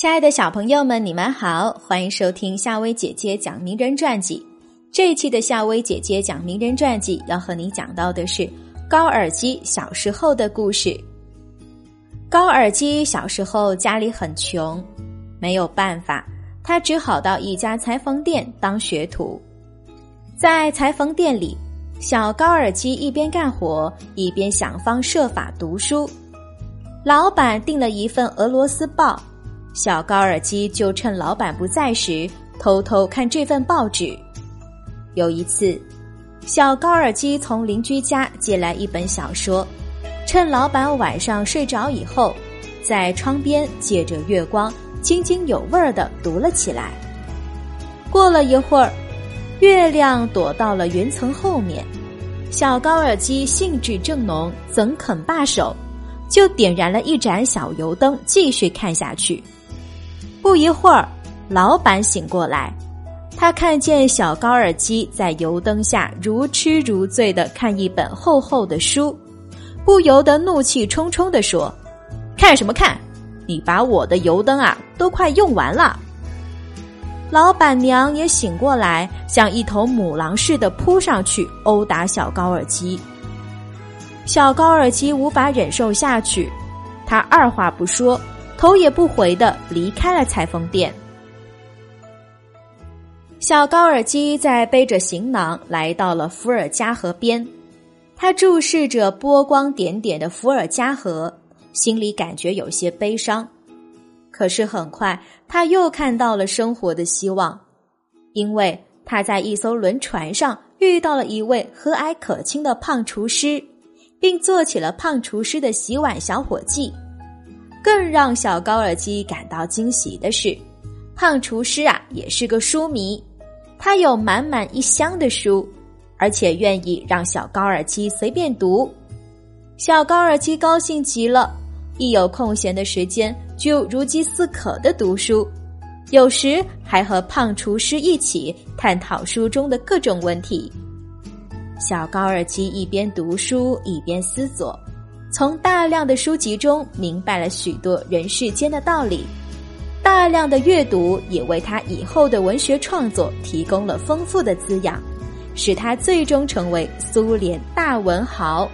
亲爱的小朋友们，你们好，欢迎收听夏薇姐姐讲名人传记。这一期的夏薇姐姐讲名人传记，要和你讲到的是高尔基小时候的故事。高尔基小时候家里很穷，没有办法，他只好到一家裁缝店当学徒。在裁缝店里，小高尔基一边干活，一边想方设法读书。老板订了一份俄罗斯报。小高尔基就趁老板不在时，偷偷看这份报纸。有一次，小高尔基从邻居家借来一本小说，趁老板晚上睡着以后，在窗边借着月光，津津有味儿的读了起来。过了一会儿，月亮躲到了云层后面，小高尔基兴致正浓，怎肯罢手？就点燃了一盏小油灯，继续看下去。不一会儿，老板醒过来，他看见小高尔基在油灯下如痴如醉的看一本厚厚的书，不由得怒气冲冲的说：“看什么看？你把我的油灯啊都快用完了！”老板娘也醒过来，像一头母狼似的扑上去殴打小高尔基。小高尔基无法忍受下去，他二话不说。头也不回的离开了裁缝店。小高尔基在背着行囊来到了伏尔加河边，他注视着波光点点的伏尔加河，心里感觉有些悲伤。可是很快他又看到了生活的希望，因为他在一艘轮船上遇到了一位和蔼可亲的胖厨师，并做起了胖厨师的洗碗小伙计。更让小高尔基感到惊喜的是，胖厨师啊也是个书迷，他有满满一箱的书，而且愿意让小高尔基随便读。小高尔基高兴极了，一有空闲的时间就如饥似渴的读书，有时还和胖厨师一起探讨书中的各种问题。小高尔基一边读书一边思索。从大量的书籍中明白了许多人世间的道理，大量的阅读也为他以后的文学创作提供了丰富的滋养，使他最终成为苏联大文豪。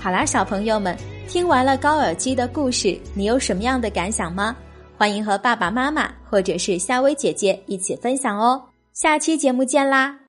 好啦，小朋友们，听完了高尔基的故事，你有什么样的感想吗？欢迎和爸爸妈妈或者是夏薇姐姐一起分享哦。下期节目见啦！